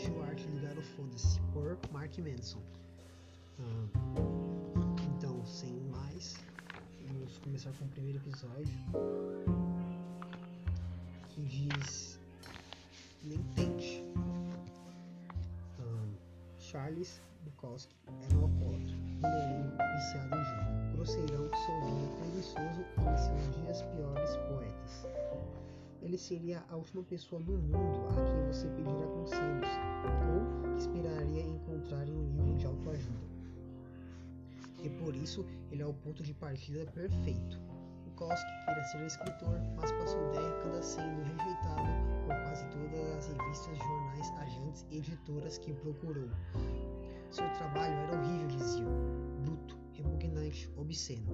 livro A Sutil Arte de Ligar o Foda-se, por Mark Manson. Ah, então, sem mais, vamos começar com o primeiro episódio que diz Nem tente. Ah, Charles Bukowski era um alcoólatra, mulherengo, viciado em jogo, grosseirão, sorrindo, preguiçoso e seus dias piores poetas. Ele seria a última pessoa no mundo a quem você pedirá conselhos ou que esperaria encontrar em um livro de autoajuda. E por isso ele é o ponto de partida perfeito. Bukowski queria ser escritor, mas passou décadas sendo rejeitado por quase todas as revistas, jornais, agentes e editoras que procurou. Seu trabalho era horrível, diziam, bruto, repugnante, obsceno.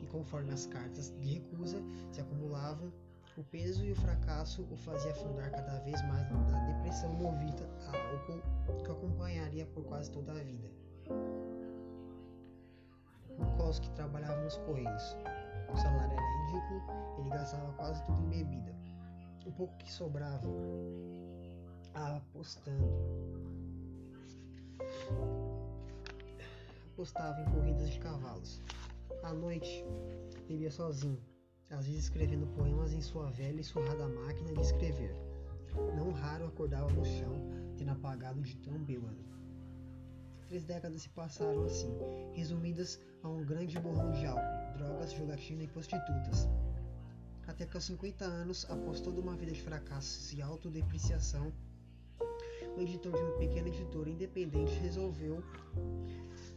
E conforme as cartas de recusa se acumulavam, o peso e o fracasso o fazia afundar cada vez mais na depressão movida a álcool que o acompanharia por quase toda a vida. Bukowski trabalhava nos correios. O salário era ridículo, ele gastava quase tudo em bebida. O pouco que sobrava, apostando. Apostava em corridas de cavalos. À noite, bebia sozinho, às vezes escrevendo poemas em sua velha e surrada máquina de escrever. Não raro acordava no chão, tendo apagado de tão bêbado. Três décadas se passaram assim, resumidas a um grande borrão de álcool, drogas, jogatina e prostitutas. Até que aos 50 anos, após toda uma vida de fracassos e autodepreciação, o editor de uma pequena editora independente resolveu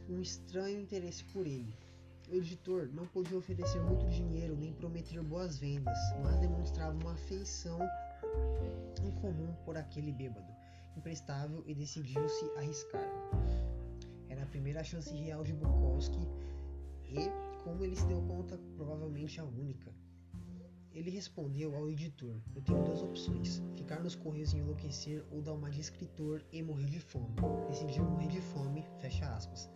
um estranho interesse por ele. O editor não podia oferecer muito dinheiro nem prometer boas vendas, mas demonstrava uma afeição incomum por aquele bêbado, imprestável e decidiu-se arriscar. Era a primeira chance real de Bukowski e, como ele se deu conta, provavelmente a única. Ele respondeu ao editor: Eu tenho duas opções: ficar nos correios e enlouquecer ou dar uma de escritor e morrer de fome. Decidi morrer de fome, fecha aspas.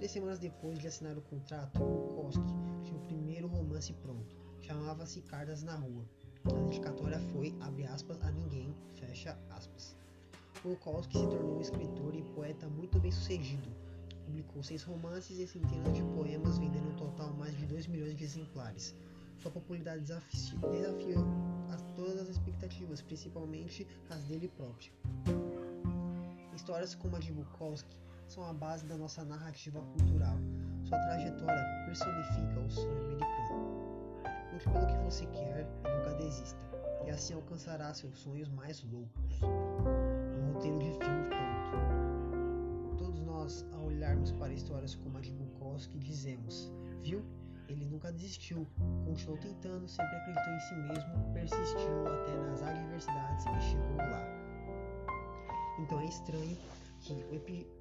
Três semanas depois de assinar o contrato, Bukowski tinha o primeiro romance pronto. Chamava-se Cartas na Rua. A dedicatória foi, abre aspas, a ninguém, fecha aspas. Se tornou um escritor e poeta muito bem sucedido. Publicou seis romances e centenas de poemas, vendendo um total mais de 2 milhões de exemplares. Sua popularidade desafiou a todas as expectativas, principalmente as dele próprio. Histórias como a de Bukowski são a base da nossa narrativa cultural. Sua trajetória personifica o sonho americano. Lute pelo que você quer e nunca desista, e assim alcançará seus sonhos mais loucos. Um roteiro de filme pronto. Todos nós, ao olharmos para histórias como a de Bukowski, dizemos: Viu? Ele nunca desistiu, continuou tentando, sempre acreditou em si mesmo, persistiu até nas adversidades e chegou lá. Então é estranho que o epi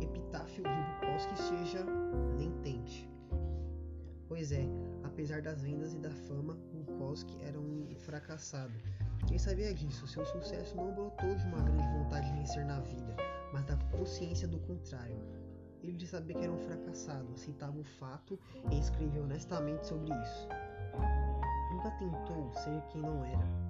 epitáfio de Bukowski seja nem tente. Pois é, apesar das vendas e da fama, Bukowski era um fracassado. Quem sabia disso? Seu sucesso não brotou de uma grande vontade de vencer na vida, mas da consciência do contrário. Ele sabia que era um fracassado, aceitava o fato e escreveu honestamente sobre isso. Nunca tentou ser quem não era.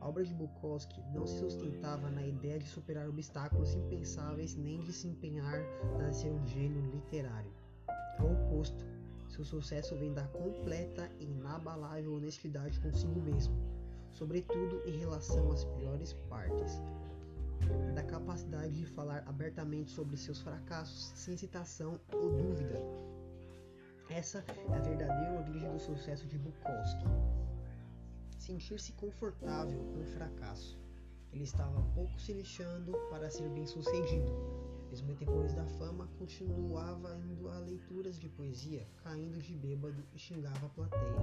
A obra de Bukowski não se sustentava na ideia de superar obstáculos impensáveis nem de se empenhar na ser um gênio literário. Ao oposto, seu sucesso vem da completa e inabalável honestidade consigo mesmo, sobretudo em relação às piores partes, da capacidade de falar abertamente sobre seus fracassos sem hesitação ou dúvida. Essa é a verdadeira origem do sucesso de Bukowski sentir-se confortável com o fracasso. Ele estava pouco se lixando para ser bem sucedido. Mesmo depois da fama, continuava indo a leituras de poesia, caindo de bêbado e xingava a plateia.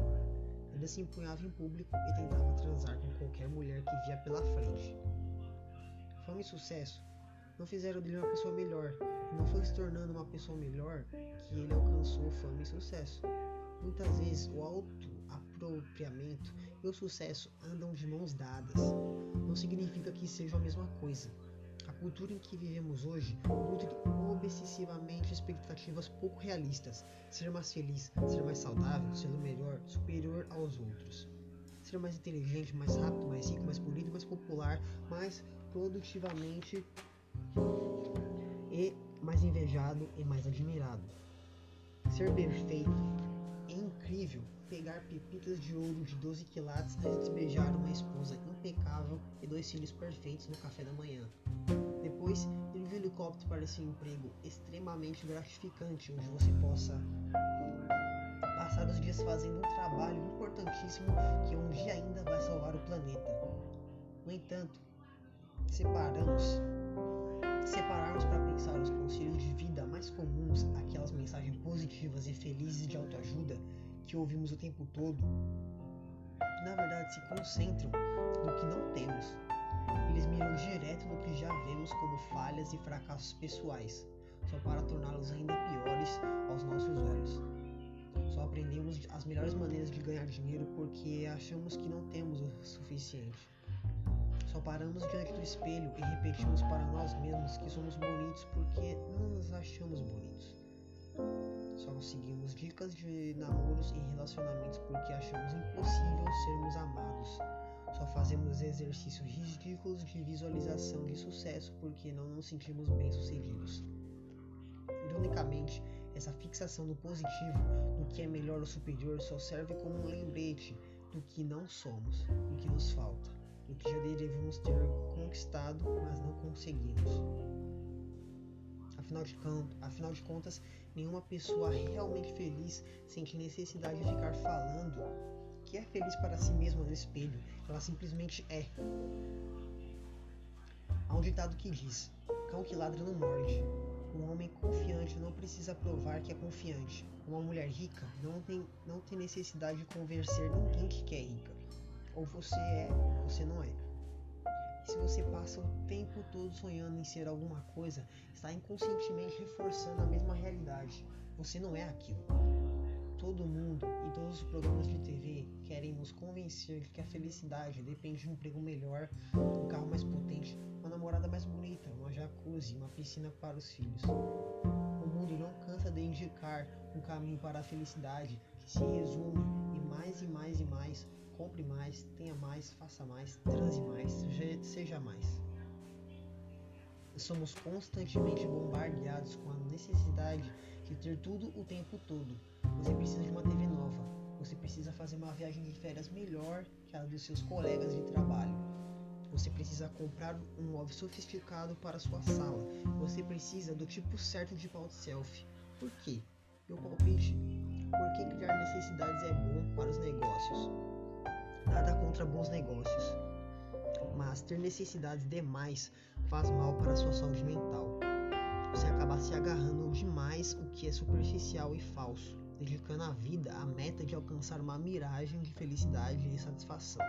Ainda se empunhava em público e tentava transar com qualquer mulher que via pela frente. Fama e sucesso não fizeram dele uma pessoa melhor, e não foi se tornando uma pessoa melhor que ele alcançou fama e sucesso. Muitas vezes o autoapropriamento e o sucesso andam de mãos dadas. Não significa que sejam a mesma coisa. A cultura em que vivemos hoje nutre obsessivamente expectativas pouco realistas. Ser mais feliz, ser mais saudável, ser melhor, superior aos outros. ser mais inteligente, mais rápido, mais rico, mais polido, mais popular, mais produtivamente e mais invejado e mais admirado. Ser perfeito é incrível pegar pepitas de ouro de 12 quilates antes de despejar uma esposa impecável e dois filhos perfeitos no café da manhã. Depois, ir de helicóptero para esse emprego extremamente gratificante, onde você possa passar os dias fazendo um trabalho importantíssimo que um dia ainda vai salvar o planeta. No entanto, separamos separarmos para pensar os conselhos de vida mais comuns, aquelas mensagens positivas e felizes de autoajuda que ouvimos o tempo todo, na verdade se concentram no que não temos. Eles miram direto no que já vemos como falhas e fracassos pessoais, só para torná-los ainda piores aos nossos olhos. Só aprendemos as melhores maneiras de ganhar dinheiro porque achamos que não temos o suficiente. Só paramos diante do espelho e repetimos para nós mesmos que somos bonitos porque não nos achamos bonitos. Só seguimos dicas de namoros e relacionamentos porque achamos impossível sermos amados. Só fazemos exercícios ridículos de visualização de sucesso porque não nos sentimos bem-sucedidos. Ironicamente, essa fixação no positivo, no que é melhor ou superior, só serve como um lembrete do que não somos, do que nos falta do que já deveríamos ter conquistado, mas não conseguimos. Afinal de, afinal de contas, nenhuma pessoa realmente feliz sente necessidade de ficar falando que é feliz para si mesma no espelho. Ela simplesmente é. Há um ditado que diz: cão que ladra não morde. Um homem confiante não precisa provar que é confiante. Uma mulher rica não tem, não tem necessidade de convencer ninguém que é rica. Ou você é, ou você não é. Se você passa o tempo todo sonhando em ser alguma coisa, está inconscientemente reforçando a mesma realidade. Você não é aquilo. Todo mundo e todos os programas de TV querem nos convencer de que a felicidade depende de um emprego melhor, um carro mais potente, uma namorada mais bonita, uma jacuzzi, uma piscina para os filhos. O mundo não cansa de indicar um caminho para a felicidade que se resume em mais e mais e mais compre mais, tenha mais, faça mais, transe mais, seja mais. Somos constantemente bombardeados com a necessidade de ter tudo o tempo todo. Você precisa de uma TV nova. Você precisa fazer uma viagem de férias melhor que a dos seus colegas de trabalho. Você precisa comprar um móvel sofisticado para sua sala. Você precisa do tipo certo de pau selfie. Por quê? Meu palpite. Porque criar necessidades é bom para os negócios. Nada contra bons negócios, mas ter necessidades demais faz mal para a sua saúde mental. Você acaba se agarrando demais o que é superficial e falso, dedicando a vida à meta de alcançar uma miragem de felicidade e satisfação.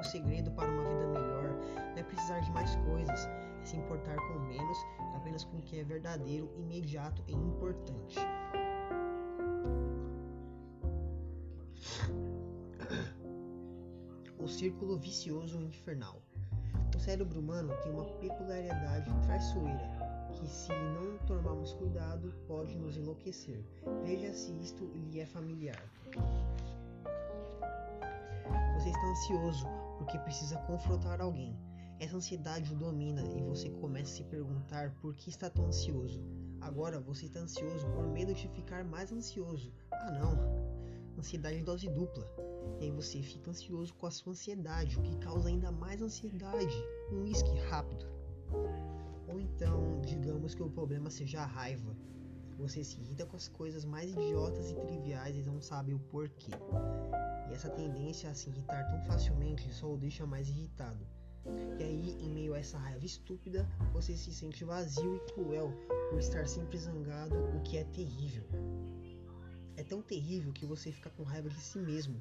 O segredo para uma vida melhor não é precisar de mais coisas, é se importar com menos, apenas com o que é verdadeiro, imediato e importante. O círculo vicioso infernal. O cérebro humano tem uma peculiaridade traiçoeira que, se não tomarmos cuidado, pode nos enlouquecer. Veja se isto lhe é familiar. Você está ansioso porque precisa confrontar alguém. Essa ansiedade o domina e você começa a se perguntar por que está tão ansioso. Agora você está ansioso por medo de ficar mais ansioso. Ah, não! Ansiedade em dose dupla. E aí você fica ansioso com a sua ansiedade, o que causa ainda mais ansiedade. Um uísque rápido. Ou então, digamos que o problema seja a raiva. Você se irrita com as coisas mais idiotas e triviais e não sabe o porquê. E essa tendência a se irritar tão facilmente só o deixa mais irritado. E aí, em meio a essa raiva estúpida, você se sente vazio e cruel por estar sempre zangado, o que é terrível. É tão terrível que você fica com raiva de si mesmo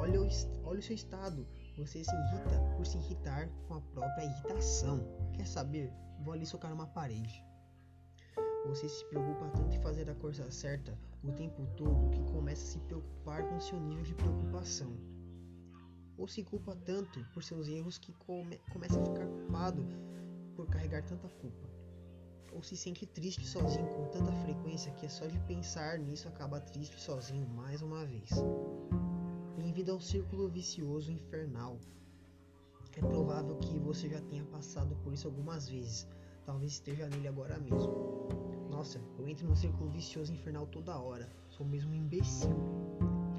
Olha o, olha o seu estado. Você se irrita por se irritar com a própria irritação. Quer saber? Vou ali socar uma parede. Você se preocupa tanto em fazer a coisa certa o tempo todo que começa a se preocupar com seu nível de preocupação. Ou se culpa tanto por seus erros que come, começa a ficar culpado por carregar tanta culpa. Ou se sente triste sozinho com tanta frequência que é só de pensar nisso acaba triste sozinho mais uma vez Bem-vindo ao círculo vicioso infernal. É provável que você já tenha passado por isso algumas vezes. Talvez esteja nele agora mesmo. Nossa, eu entro num círculo vicioso infernal toda hora. Sou mesmo um imbecil.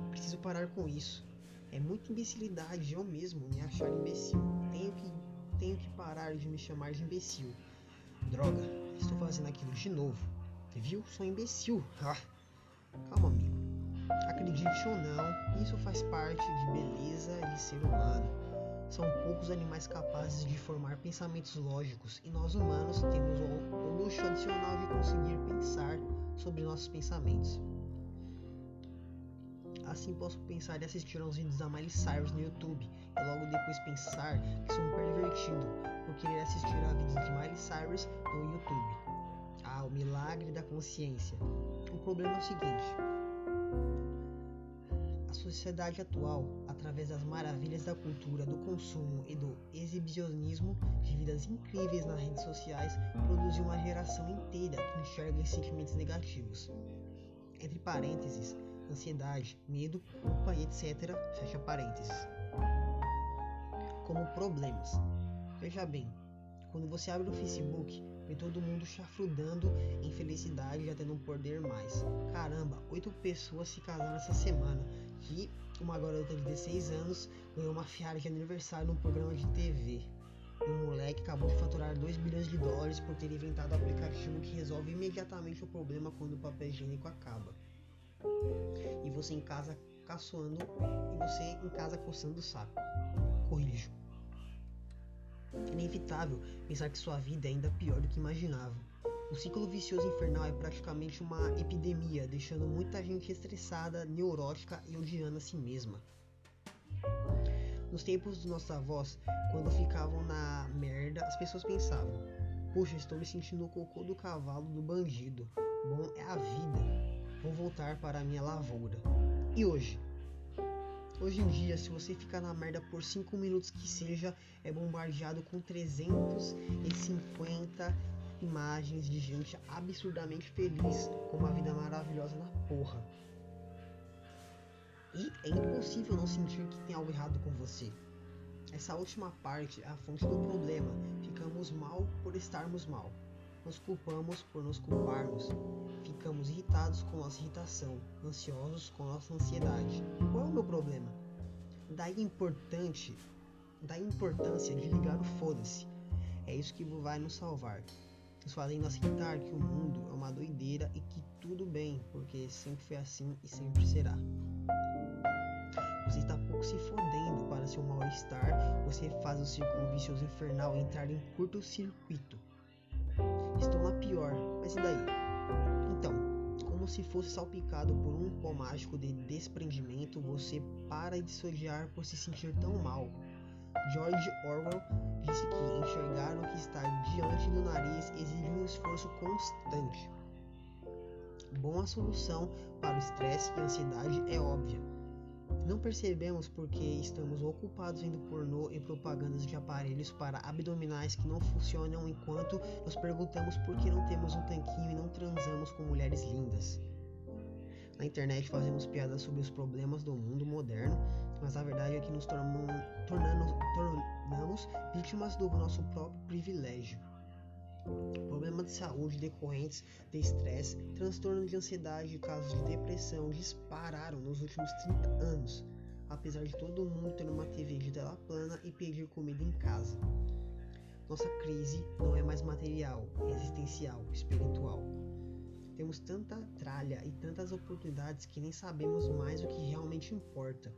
Preciso parar com isso. É muita imbecilidade eu mesmo me achar imbecil. Tenho que, tenho que parar de me chamar de imbecil. Droga, estou fazendo aquilo de novo. Viu? Sou imbecil. Ah. Calma, amigo. Acredite ou não, isso faz parte de beleza de ser humano. São poucos animais capazes de formar pensamentos lógicos e nós humanos temos o luxo adicional de conseguir pensar sobre nossos pensamentos. Assim posso pensar e assistir aos vídeos da Miley Cyrus no YouTube e logo depois pensar que sou um pervertido por querer assistir a vídeos de Miley Cyrus no YouTube. Ah, o milagre da consciência. O problema é o seguinte: a sociedade atual, através das maravilhas da cultura, do consumo e do exibicionismo de vidas incríveis nas redes sociais, produziu uma geração inteira que enxerga sentimentos negativos. Entre parênteses, ansiedade, medo, culpa e etc. Fecha parênteses. Como problemas. Veja bem, quando você abre o Facebook, vê todo mundo chafrudando em felicidade já tendo um poder mais. Caramba, oito pessoas se casaram essa semana que uma garota de 16 anos ganhou uma fiara de aniversário num programa de TV. E um moleque acabou de faturar 2 bilhões de dólares por ter inventado o aplicativo que resolve imediatamente o problema quando o papel higiênico acaba. E você em casa caçoando e você em casa coçando o saco. Corrijo. Inevitável pensar que sua vida é ainda pior do que imaginava. O ciclo vicioso infernal é praticamente uma epidemia, deixando muita gente estressada, neurótica e odiando a si mesma. Nos tempos dos nossos avós, quando ficavam na merda, as pessoas pensavam: Puxa, estou me sentindo o cocô do cavalo do bandido. Bom, é a vida. Vou voltar para a minha lavoura. E hoje? Hoje em dia, se você ficar na merda por 5 minutos que seja, é bombardeado com 350 imagens de gente absurdamente feliz, com uma vida maravilhosa na porra. E é impossível não sentir que tem algo errado com você. Essa última parte é a fonte do problema. Ficamos mal por estarmos mal. Nos culpamos por nos culparmos. Ficamos irritados com nossa irritação, ansiosos com nossa ansiedade. Qual é o meu problema? Daí importante, daí importância de ligar o foda-se. É isso que vai nos salvar nos fazendo aceitar que o mundo é uma doideira e que tudo bem, porque sempre foi assim e sempre será. Você está pouco se fodendo para seu mal-estar, você faz o círculo vicioso infernal entrar em curto-circuito. Estou na pior, mas e daí? Como se fosse salpicado por um pó mágico de desprendimento, você para de se odiar por se sentir tão mal. George Orwell disse que enxergar o que está diante do nariz exige um esforço constante. Bom, a solução para o estresse e ansiedade é óbvia. Não percebemos porque estamos ocupados vendo pornô e propagandas de aparelhos para abdominais que não funcionam enquanto nos perguntamos por que não temos um tanquinho e não transamos com mulheres lindas. Na internet fazemos piadas sobre os problemas do mundo moderno mas a verdade é que nos tornamos, tornamos, tornamos vítimas do nosso próprio privilégio. Problemas de saúde decorrentes de estresse, transtorno de ansiedade e casos de depressão dispararam nos últimos 30 anos, apesar de todo mundo ter uma TV de tela plana e pedir comida em casa. Nossa crise não é mais material, é existencial, espiritual. Temos tanta tralha e tantas oportunidades que nem sabemos mais o que realmente importa.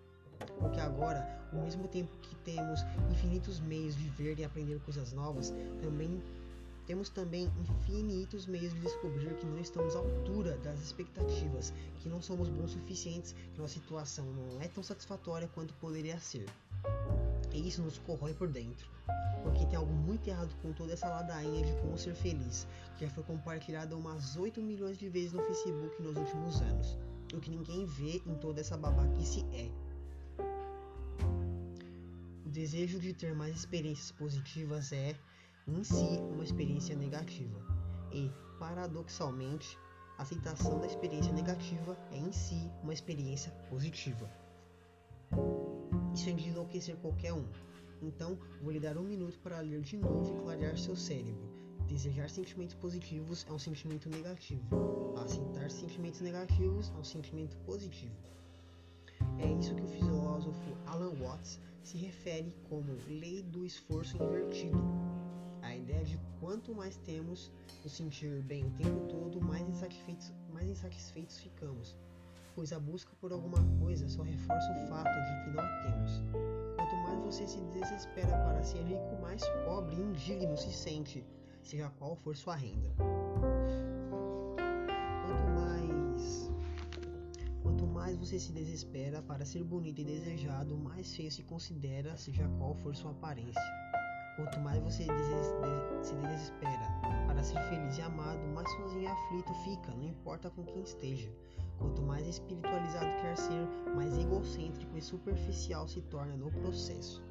Porque agora, ao mesmo tempo que temos infinitos meios de ver e aprender coisas novas, também temos também infinitos meios de descobrir que não estamos à altura das expectativas, que não somos bons o suficientes, que nossa situação não é tão satisfatória quanto poderia ser. E isso nos corrói por dentro. Porque tem algo muito errado com toda essa ladainha de como ser feliz, que já foi compartilhada umas 8 milhões de vezes no Facebook nos últimos anos. O que ninguém vê em toda essa babaquice é desejo de ter mais experiências positivas é, em si, uma experiência negativa. E, paradoxalmente, a aceitação da experiência negativa é, em si, uma experiência positiva. Isso é de enlouquecer qualquer um. Então, vou lhe dar um minuto para ler de novo e clarear seu cérebro. Desejar sentimentos positivos é um sentimento negativo. Aceitar sentimentos negativos é um sentimento positivo. É isso que o filósofo Alan Watts se refere como lei do esforço invertido. Ideia de quanto mais temos nos sentir bem o tempo todo, mais insatisfeitos, mais insatisfeitos ficamos, pois a busca por alguma coisa só reforça o fato de que não a temos. Quanto mais você se desespera para ser rico, mais pobre e indigno se sente, seja qual for sua renda. Quanto mais quanto mais você se desespera para ser bonito e desejado, mais feio se considera, seja qual for sua aparência. Quanto mais você se desespera para ser feliz e amado, mais sozinho e aflito fica, não importa com quem esteja. Quanto mais espiritualizado quer ser, mais egocêntrico e superficial se torna no processo.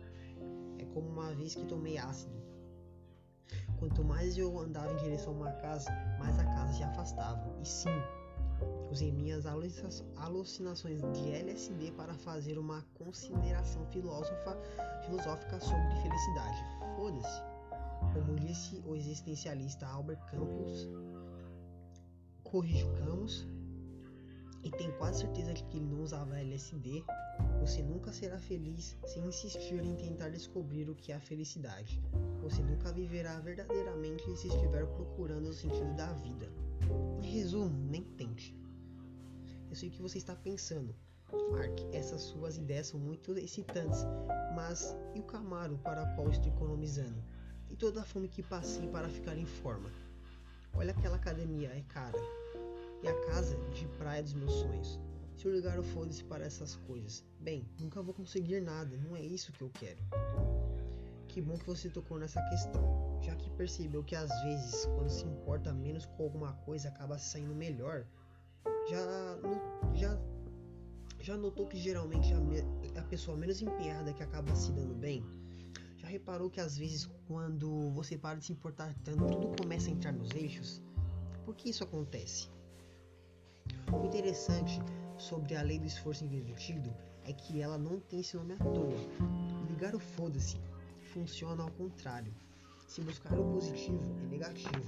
É como uma vez que tomei ácido. Quanto mais eu andava em direção a uma casa, mais a casa se afastava. E sim, usei minhas alucinações de LSD para fazer uma consideração filosófica sobre felicidade. Foda-se. Como disse o existencialista Albert Campos, corrijo e tenho quase certeza de que ele não usava LSD, você nunca será feliz se insistir em tentar descobrir o que é a felicidade. Você nunca viverá verdadeiramente se estiver procurando o sentido da vida. Resumo, nem tente. Eu sei o que você está pensando. Mark, essas suas ideias são muito excitantes, mas e o Camaro para qual estou economizando? E toda a fome que passei para ficar em forma? Olha aquela academia, é cara e a casa de praia dos meus sonhos. Se eu ligar o foda-se para essas coisas, bem, nunca vou conseguir nada, não é isso que eu quero. Que bom que você tocou nessa questão, já que percebeu que às vezes, quando se importa menos com alguma coisa, acaba saindo melhor. Já, já, já notou que geralmente a, a pessoa menos empenhada que acaba se dando bem? Já reparou que às vezes, quando você para de se importar tanto, tudo começa a entrar nos eixos? Por que isso acontece? O interessante sobre a lei do esforço invertido é que ela não tem esse nome à toa. Ligar o foda-se funciona ao contrário. Se buscar o positivo é negativo.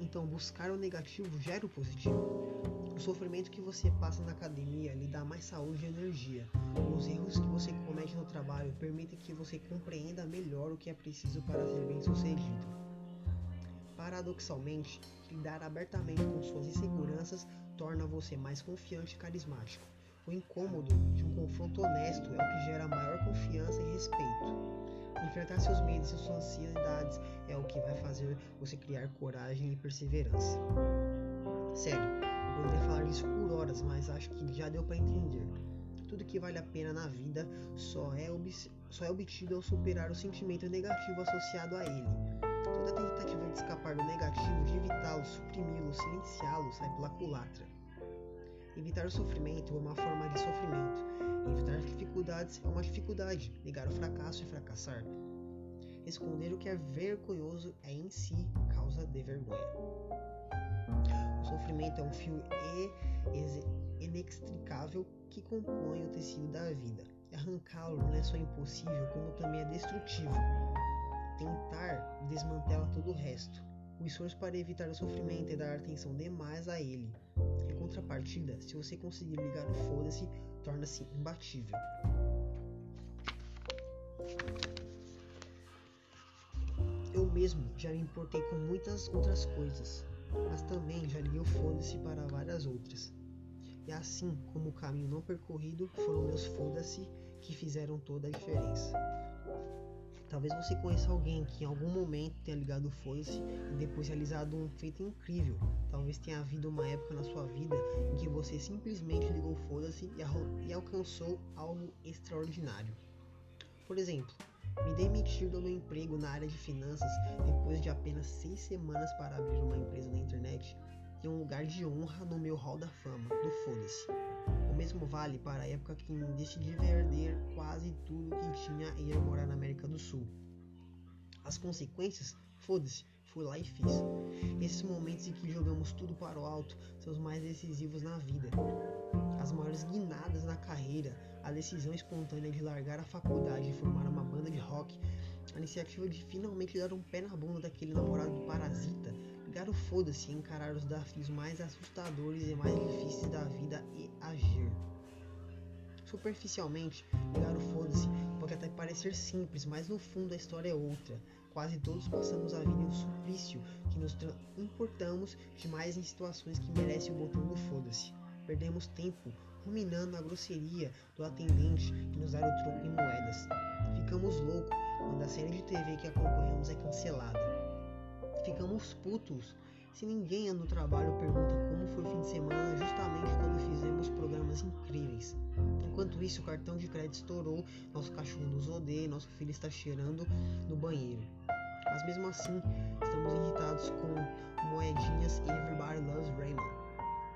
Então buscar o negativo gera o positivo. O sofrimento que você passa na academia lhe dá mais saúde e energia. Os erros que você comete no trabalho permitem que você compreenda melhor o que é preciso para ser bem sucedido. Paradoxalmente, lidar abertamente com suas inseguranças torna você mais confiante e carismático. O incômodo de um confronto honesto é o que gera maior confiança e respeito. Enfrentar seus medos e suas ansiedades é o que vai fazer você criar coragem e perseverança. Sério, eu poderia falar disso por horas, mas acho que já deu para entender. Tudo que vale a pena na vida só é, só é obtido ao superar o sentimento negativo associado a ele. Toda tentativa de escapar do negativo, de evitá-lo, suprimi-lo, silenciá-lo, sai pela culatra. Evitar o sofrimento é uma forma de sofrimento. Evitar dificuldades é uma dificuldade. Negar o fracasso é fracassar. Esconder o que é vergonhoso é em si causa de vergonha. O sofrimento é um fio inextricável que compõe o tecido da vida. Arrancá-lo não é só impossível, como também é destrutivo tentar desmantela todo o resto. O esforço para evitar o sofrimento é dar atenção demais a ele. Contrapartida, se você conseguir ligar o foda-se, torna-se imbatível. Eu mesmo já me importei com muitas outras coisas, mas também já liguei o foda-se para várias outras. E assim como o caminho não percorrido, foram meus foda-se que fizeram toda a diferença. Talvez você conheça alguém que em algum momento tenha ligado o foda-se e depois realizado um feito incrível. Talvez tenha havido uma época na sua vida em que você simplesmente ligou o foda-se e, alcançou algo extraordinário. Por exemplo, me demitir do meu emprego na área de finanças depois de apenas seis semanas para abrir uma empresa na internet tem um lugar de honra no meu hall da fama do foda-se. Mesmo vale para a época que decidi vender quase tudo que tinha e ir morar na América do Sul. As consequências? Foda-se, fui lá e fiz. Esses momentos em que jogamos tudo para o alto são os mais decisivos na vida. As maiores guinadas na carreira, a decisão espontânea de largar a faculdade e formar uma banda de rock, a iniciativa de finalmente dar um pé na bunda daquele namorado do parasita, ligar o foda-se e encarar os desafios mais assustadores e mais difíceis da vida e agir. Superficialmente, ligar o foda-se pode até parecer simples, mas no fundo a história é outra. Quase todos passamos a vida em um suplício que nos importamos demais em situações que merecem o botão do foda-se. Perdemos tempo ruminando a grosseria do atendente que nos dá o troco em moedas. Ficamos loucos quando a série de TV que acompanhamos é cancelada. Ficamos putos se ninguém no trabalho pergunta como foi o fim de semana justamente quando fizemos programas incríveis. Enquanto isso, o cartão de crédito estourou, nosso cachorro nos odeia, nosso filho está cheirando no banheiro. Mas mesmo assim, estamos irritados com moedinhas e Everybody Loves Raymond.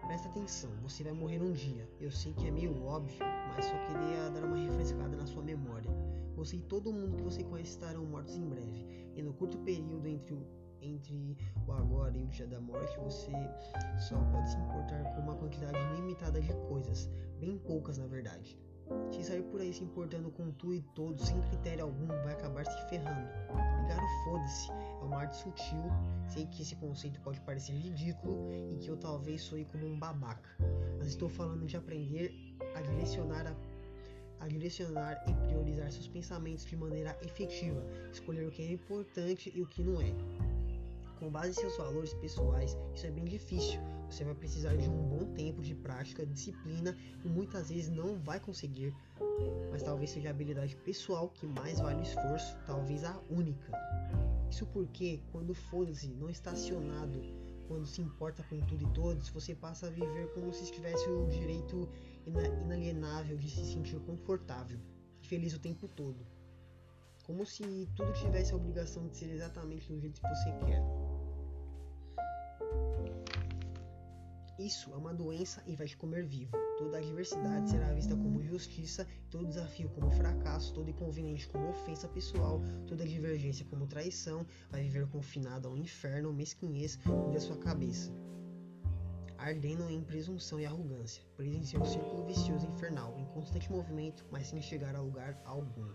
Presta atenção, você vai morrer um dia. Eu sei que é meio óbvio, mas só queria dar uma refrescada na sua memória. Você e todo mundo que você conhece estarão mortos em breve, e no curto período entre o entre o agora e o dia da morte, você só pode se importar com uma quantidade limitada de coisas, bem poucas na verdade. Se sair por aí se importando com tudo e todos, sem critério algum, vai acabar se ferrando. Ligar o foda-se é uma arte sutil, sei que esse conceito pode parecer ridículo e que eu talvez soe como um babaca, mas estou falando de aprender a direcionar a a direcionar e priorizar seus pensamentos de maneira efetiva, escolher o que é importante e o que não é com base em seus valores pessoais, isso é bem difícil. Você vai precisar de um bom tempo de prática, disciplina e muitas vezes não vai conseguir. Mas talvez seja a habilidade pessoal que mais vale o esforço, talvez a única. Isso porque, quando foda-se não estacionado, quando se importa com tudo e todos, você passa a viver como se tivesse o direito inalienável de se sentir confortável e feliz o tempo todo. Como se tudo tivesse a obrigação de ser exatamente do jeito que você quer. Isso é uma doença e vai te comer vivo. Toda adversidade será vista como justiça, todo desafio como fracasso, todo inconveniente como ofensa pessoal, toda divergência como traição, vai viver confinado ao inferno, mesquinhez da sua cabeça. Ardendo em presunção e arrogância, preso em seu círculo vicioso infernal, em constante movimento, mas sem chegar a lugar algum.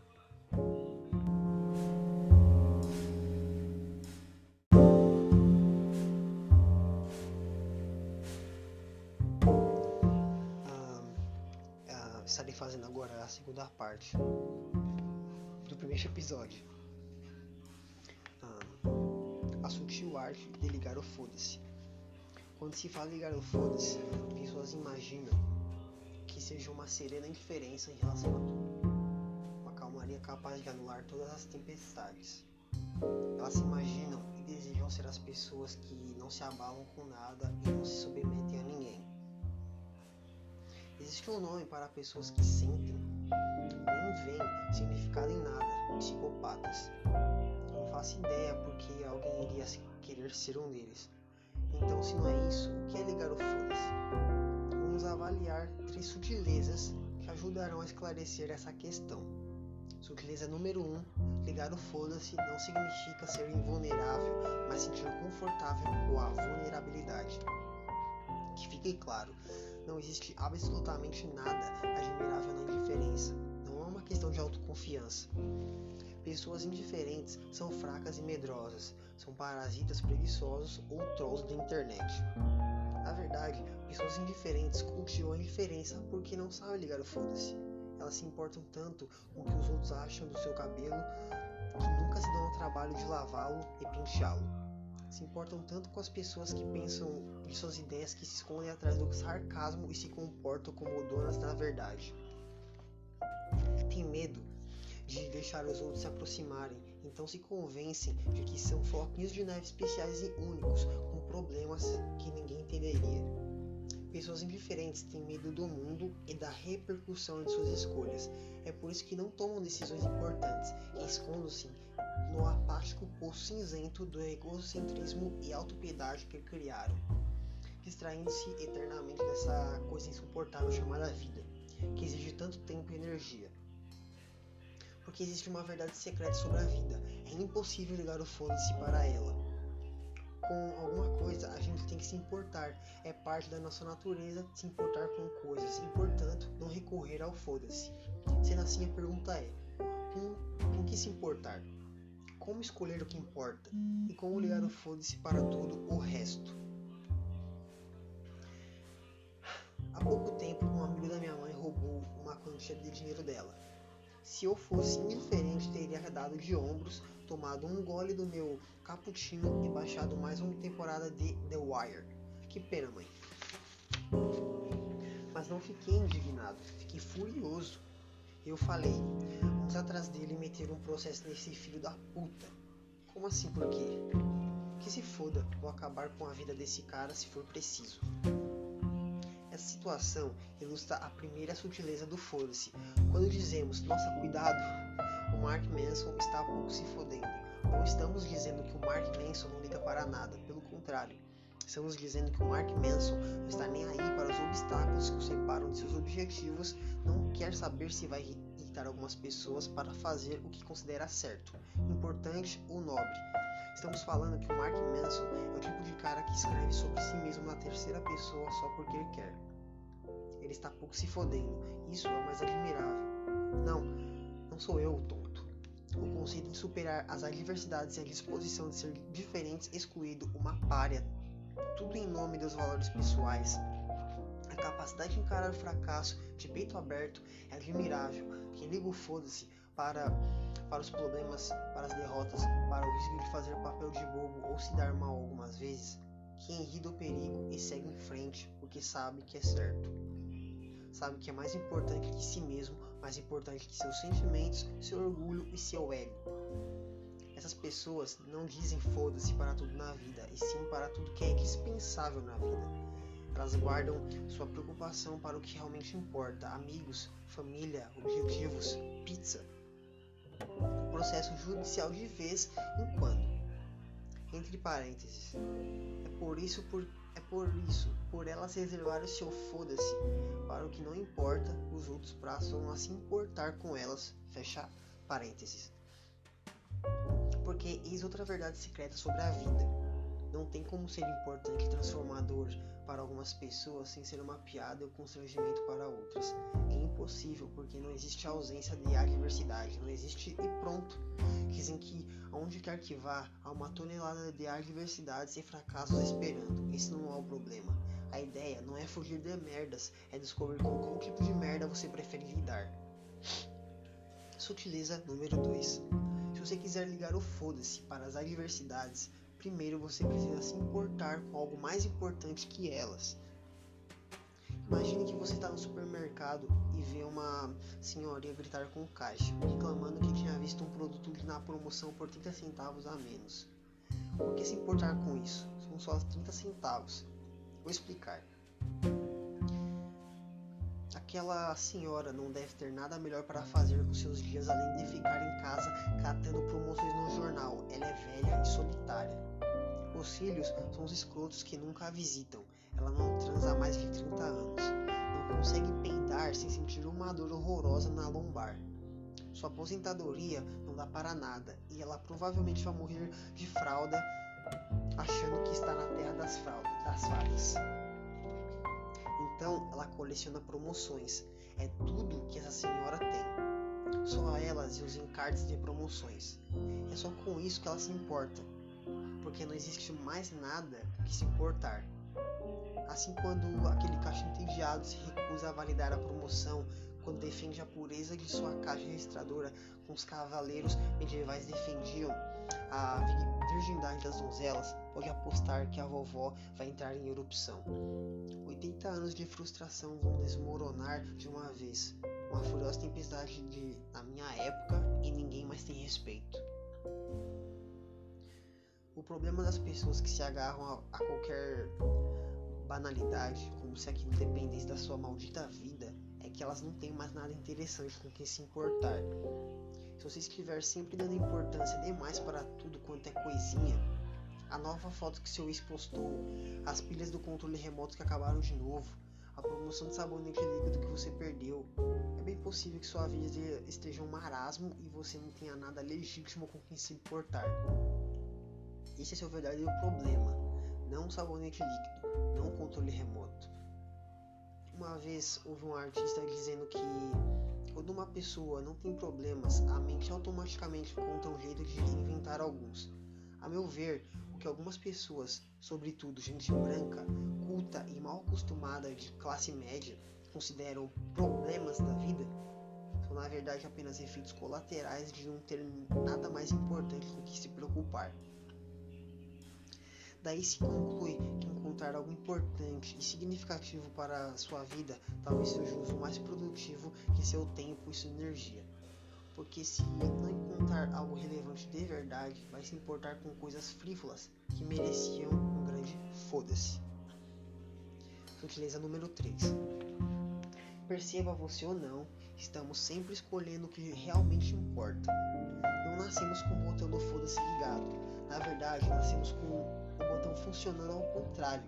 Parte do primeiro episódio. Ah, a sutil arte de ligar o foda-se. Quando se fala ligar o foda-se, pessoas imaginam que seja uma serena indiferença em relação a tudo. Uma calmaria capaz de anular todas as tempestades. Elas se imaginam e desejam ser as pessoas que não se abalam com nada e não se submetem a ninguém Existe um nome para pessoas que sentem, nem veem significado em nada, psicopatas. Não faço ideia porque alguém iria querer ser um deles. Então, se não é isso, o que é ligar o foda-se? Vamos avaliar três sutilezas que ajudarão a esclarecer essa questão. Sutileza número 1: um, ligar o foda-se não significa ser invulnerável, mas sentir confortável com a vulnerabilidade. Que fique claro, não existe absolutamente nada admirável na indiferença. Não é uma questão de autoconfiança. Pessoas indiferentes são fracas e medrosas, são parasitas preguiçosos ou trolls da internet. Na verdade, pessoas indiferentes cultivam a indiferença porque não sabem ligar o foda-se. Elas se importam tanto com o que os outros acham do seu cabelo que nunca se dão ao trabalho de lavá-lo e penteá-lo se importam tanto com as pessoas que pensam de suas ideias que se escondem atrás do sarcasmo e se comportam como donas da verdade. Tem medo de deixar os outros se aproximarem, então se convencem de que são floquinhos de neve especiais e únicos, com problemas que ninguém entenderia. Pessoas indiferentes têm medo do mundo e da repercussão de suas escolhas. É por isso que não tomam decisões importantes escondem-se no apático poço cinzento do egocentrismo e autopiedade que criaram, distraindo-se eternamente dessa coisa insuportável chamada vida, que exige tanto tempo e energia. Porque existe uma verdade secreta sobre a vida, é impossível ligar o foda-se para ela. com alguma coisa, a gente tem que se importar. É parte da nossa natureza se importar com coisas e, portanto, não recorrer ao foda-se. Sendo assim, a pergunta é: com, com que se importar? Como escolher o que importa? E como ligar o foda-se para todo o resto? Há pouco tempo, um amigo da minha mãe roubou uma quantia de dinheiro dela. Se eu fosse indiferente, teria dado de ombros, tomado um gole do meu cappuccino e baixado mais uma temporada de The Wire. Que pena, mãe. Mas não fiquei indignado, fiquei furioso. Eu falei, vamos atrás dele e meter um processo nesse filho da puta. Como assim, por quê? Que se foda, vou acabar com a vida desse cara se for preciso. Essa situação ilustra a primeira sutileza do foda-se. Quando dizemos, nossa, cuidado, o Mark Manson está pouco se fodendo. Não estamos dizendo que o Mark Manson não liga para nada, pelo contrário. Estamos dizendo que o Mark Manson não está nem aí para os obstáculos que o separam de seus objetivos, não quer saber se vai irritar algumas pessoas para fazer o que considera certo, importante ou nobre. Estamos falando que o Mark Manson é o tipo de cara que escreve sobre si mesmo na terceira pessoa só porque quer. Ele está pouco se fodendo. Isso é o mais admirável. Não, não sou eu o tonto. O conceito de superar as adversidades e a disposição de ser diferentes, excluído, uma párea, tudo em nome dos valores pessoais. A capacidade de encarar o fracasso de peito aberto é admirável. Quem liga o foda-se para, para os problemas, para as derrotas, para o risco de fazer papel de bobo ou se dar mal algumas vezes, quem ri do perigo e segue em frente porque sabe que é certo. Sabe que é mais importante que si mesmo, mais importante que seus sentimentos, seu orgulho e seu ego. Essas pessoas não dizem foda-se para tudo na vida, e sim para tudo que é indispensável na vida. Elas guardam sua preocupação para o que realmente importa: amigos, família, objetivos, pizza o processo judicial de vez em quando. Entre parênteses. É por isso, por, é por isso, por elas reservar o seu foda-se para o que não importa, os outros passam a se importar com elas. Fecha parênteses. Porque eis outra verdade secreta sobre a vida. Não tem como ser importante e transformador para algumas pessoas sem ser uma piada ou constrangimento para outras. É impossível porque não existe ausência de adversidade, não existe e pronto. Dizem que aonde quer que vá, há uma tonelada de adversidades e fracassos esperando. Esse não é o problema. A ideia não é fugir de merdas, é descobrir com qual tipo de merda você prefere lidar. Sutileza número 2. Você quiser ligar o foda-se para as adversidades, primeiro você precisa se importar com algo mais importante que elas. Imagine que você está no supermercado e vê uma senhorinha gritar com o caixa, reclamando que tinha visto um produto na promoção por 30 centavos a menos. Por que se importar com isso? São só 30 centavos. Vou explicar. Aquela senhora não deve ter nada melhor para fazer com seus dias além de ficar em casa catando promoções no jornal. Ela é velha e solitária. Os filhos são os escrotos que nunca a visitam. Ela não transa há mais de 30 anos. Não consegue peidar sem sentir uma dor horrorosa na lombar. Sua aposentadoria não dá para nada e ela provavelmente vai morrer de fralda, achando que está na terra das, fraldas, das fadas. Então ela coleciona promoções. É tudo que essa senhora tem. Só elas e os encartes de promoções. É só com isso que ela se importa porque não existe mais nada que se importar. Assim, quando aquele caixa entediado se recusa a validar a promoção, quando defende a pureza de sua caixa registradora, com os cavaleiros medievais defendiam a virgindade das donzelas, pode apostar que a vovó vai entrar em erupção. 80 anos de frustração vão desmoronar de uma vez. Uma furiosa tempestade de, na minha época e ninguém mais tem respeito. O problema das pessoas que se agarram a, a qualquer banalidade, como se aquilo dependesse da sua maldita vida, que elas não têm mais nada interessante com quem se importar. Se você estiver sempre dando importância demais para tudo quanto é coisinha, a nova foto que seu ex postou, as pilhas do controle remoto que acabaram de novo, a promoção de sabonete líquido que você perdeu, é bem possível que sua vida esteja um marasmo e você não tenha nada legítimo com quem se importar. Esse é seu verdadeiro problema, não um sabonete líquido, não um controle remoto. Uma vez houve um artista dizendo que quando uma pessoa não tem problemas, a mente automaticamente encontra um jeito de inventar alguns. A meu ver, o que algumas pessoas, sobretudo gente branca, culta e mal acostumada de classe média, consideram problemas da vida, são na verdade apenas efeitos colaterais de não ter nada mais importante do que se preocupar. Daí se conclui que encontrar algo importante e significativo para a sua vida talvez seja o uso mais produtivo que seu tempo e sua energia. Porque se não encontrar algo relevante de verdade, vai se importar com coisas frívolas que mereciam um grande foda-se. Sutileza número 3. Perceba você ou não, estamos sempre escolhendo o que realmente importa. Não nascemos com o botão do foda-se ligado. Na verdade, nascemos com o botão funcionando ao contrário,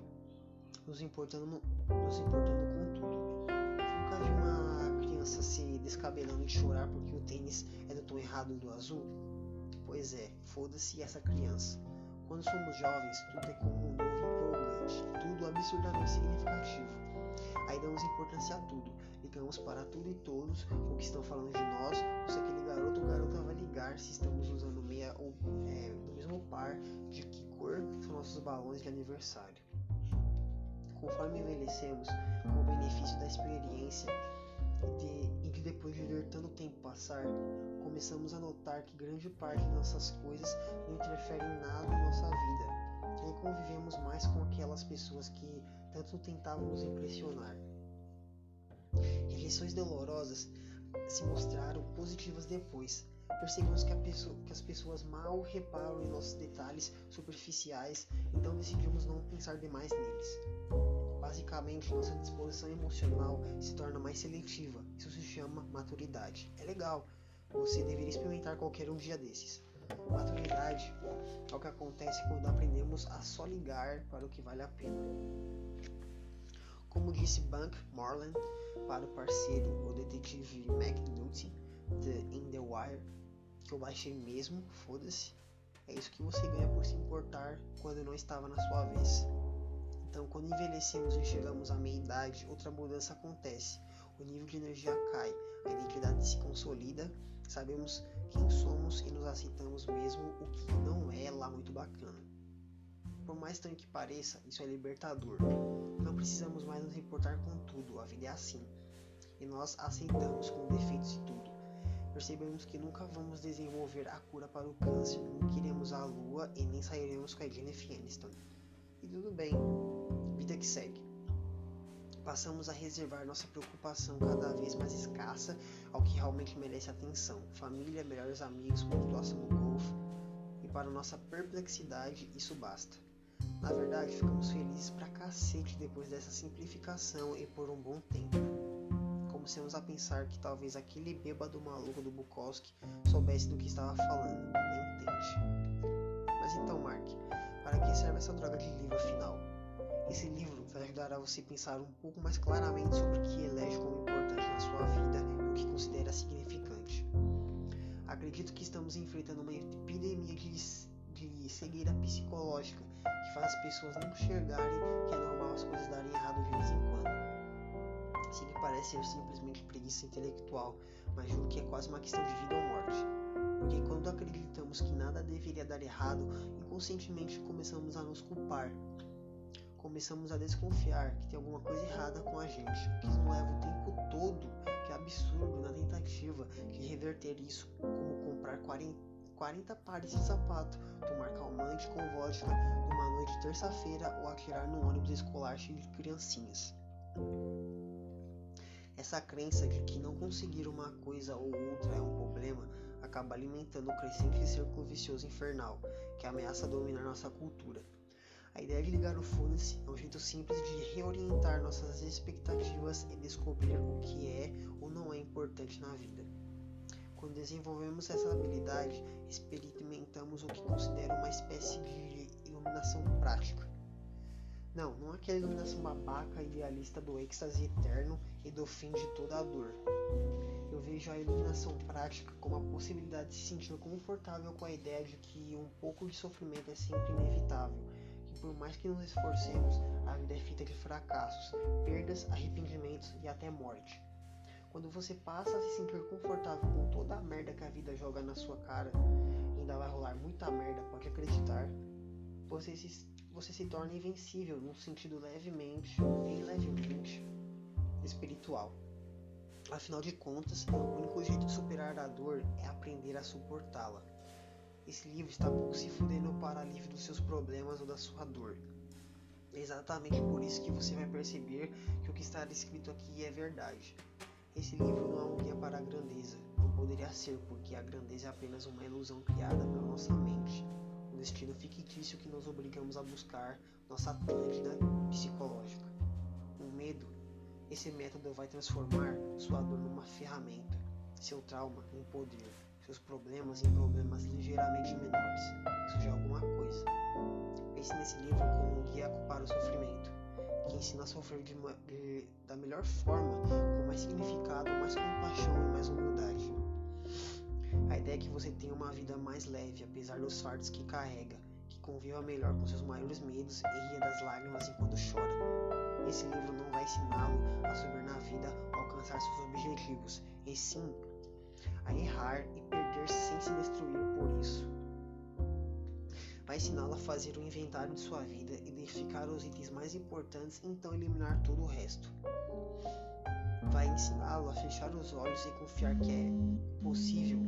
nos importando, nos importando com tudo. Nunca vi uma criança se descabelando de chorar porque o tênis é do tom errado do azul? Pois é, foda-se essa criança. Quando somos jovens, tudo é como um novo empolgante, tudo absurdamente significativo. Aí damos importância a tudo, ligamos para tudo e todos o que estão falando de nós, ou se aquele garoto ou garota vai ligar se estamos usando meia ou é, do mesmo par, de que cor são nossos balões de aniversário. Conforme envelhecemos, com o benefício da experiência e de, e de depois de ver tanto tempo passar, começamos a notar que grande parte de nossas coisas não interfere em nada em nossa vida, e convivemos mais com aquelas pessoas que tanto tentavam nos impressionar. Rejeições dolorosas se mostraram positivas depois, percebemos que, pessoa, que, as pessoas mal reparam em nossos detalhes superficiais, então decidimos não pensar demais neles. Basicamente, nossa disposição emocional se torna mais seletiva. Isso se chama maturidade. É legal, você deveria experimentar qualquer um dia desses. Maturidade é o que acontece quando aprendemos a só ligar para o que vale a pena. Como disse Bank Morland para o parceiro, o detetive McNulty, de In the Wire, que eu baixei mesmo, foda-se. É isso que você ganha por se importar quando não estava na sua vez. Então, quando envelhecemos e chegamos à meia-idade, outra mudança acontece. O nível de energia cai, a identidade se consolida, sabemos quem somos e nos aceitamos mesmo, o que não é lá muito bacana. Por mais estranho que pareça, isso é libertador. Precisamos mais nos importar com tudo, a vida é assim. E nós aceitamos com defeitos e tudo percebemos que nunca vamos desenvolver a cura para o câncer, não queremos a lua e nem sairemos com a Jennifer Aniston. E tudo bem, vida que segue. Passamos a reservar nossa preocupação cada vez mais escassa ao que realmente merece atenção: família, melhores amigos, pontuação no golfe. E para nossa perplexidade, isso basta. Na verdade, ficamos felizes pra cacete depois dessa simplificação e por um bom tempo começamos a pensar que talvez aquele bêbado maluco do Bukowski soubesse do que estava falando, nem entende. Mas então, Mark, para que serve essa droga de livro afinal? Esse livro vai ajudar a você pensar um pouco mais claramente sobre o que elege como importante na sua vida e o que considera significante. Acredito que estamos enfrentando uma epidemia de, de cegueira psicológica que faz as pessoas não enxergarem que é normal as coisas darem errado de vez em quando. Assim que parece ser simplesmente preguiça intelectual, mas juro que é quase uma questão de vida ou morte. Porque quando acreditamos que nada deveria dar errado, inconscientemente começamos a nos culpar. Começamos a desconfiar que tem alguma coisa errada com a gente, que não leva o tempo todo, que é absurdo na tentativa de reverter isso, como comprar 40, 40 pares de sapato, tomar calmante com vodka numa noite de terça-feira ou atirar no ônibus escolar cheio de criancinhas. Essa crença de que não conseguir uma coisa ou outra é um problema acaba alimentando o crescente círculo vicioso infernal que ameaça dominar nossa cultura. A ideia de ligar o foda-se é um jeito simples de reorientar nossas expectativas e descobrir o que é ou não é importante na vida. Quando desenvolvemos essa habilidade, experimentamos o que considero uma espécie de iluminação prática não, não aquela iluminação babaca idealista do êxtase eterno e do fim de toda a dor. Eu vejo a iluminação prática como a possibilidade de se sentir confortável com a ideia de que um pouco de sofrimento é sempre inevitável, que por mais que nos esforcemos, a vida é feita de fracassos, perdas, arrependimentos e até morte. Quando você passa a se sentir confortável com toda a merda que a vida joga na sua cara, ainda vai rolar muita merda, pode acreditar, você se, você se torna invencível num sentido levemente, bem levemente, espiritual. Afinal de contas, o único jeito de superar a dor é aprender a suportá-la. Esse livro está pouco se fudendo para alívio dos seus problemas ou da sua dor. É exatamente por isso que você vai perceber que o que está escrito aqui é verdade. Esse livro não é um guia para a grandeza. Não poderia ser, porque a grandeza é apenas uma ilusão criada pela nossa mente. Um destino fictício que nos obrigamos a buscar nossa Atlântida psicológica. O medo esse método vai transformar sua dor numa ferramenta, seu trauma em poder, seus problemas em problemas ligeiramente menores. Isso já é alguma coisa. Pense nesse livro como um guia para o sofrimento, que ensina a sofrer de de, da melhor forma, com mais significado, mais compaixão e mais humildade. A ideia é que você tenha uma vida mais leve, apesar dos fardos que carrega, que conviva melhor com seus maiores medos e ria das lágrimas enquanto chora esse livro não vai ensiná-lo a subir na vida, alcançar seus objetivos, e sim a errar e perder sem se destruir por isso. Vai ensiná-lo a fazer um inventário de sua vida, identificar os itens mais importantes e então eliminar todo o resto. Vai ensiná-lo a fechar os olhos e confiar que é possível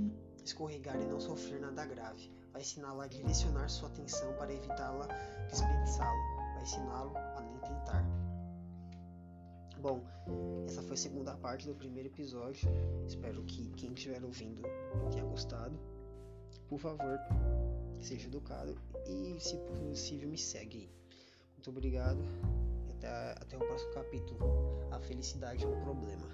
escorregar e não sofrer nada grave. Vai ensiná-lo a direcionar sua atenção para evitá-la desperdiçá-lo. Vai ensiná-lo a nem tentar. Bom, essa foi a segunda parte do primeiro episódio. Espero que quem estiver ouvindo tenha gostado. Por favor, seja educado e, se possível, me segue. Muito obrigado e até, até o próximo capítulo. A felicidade é um problema.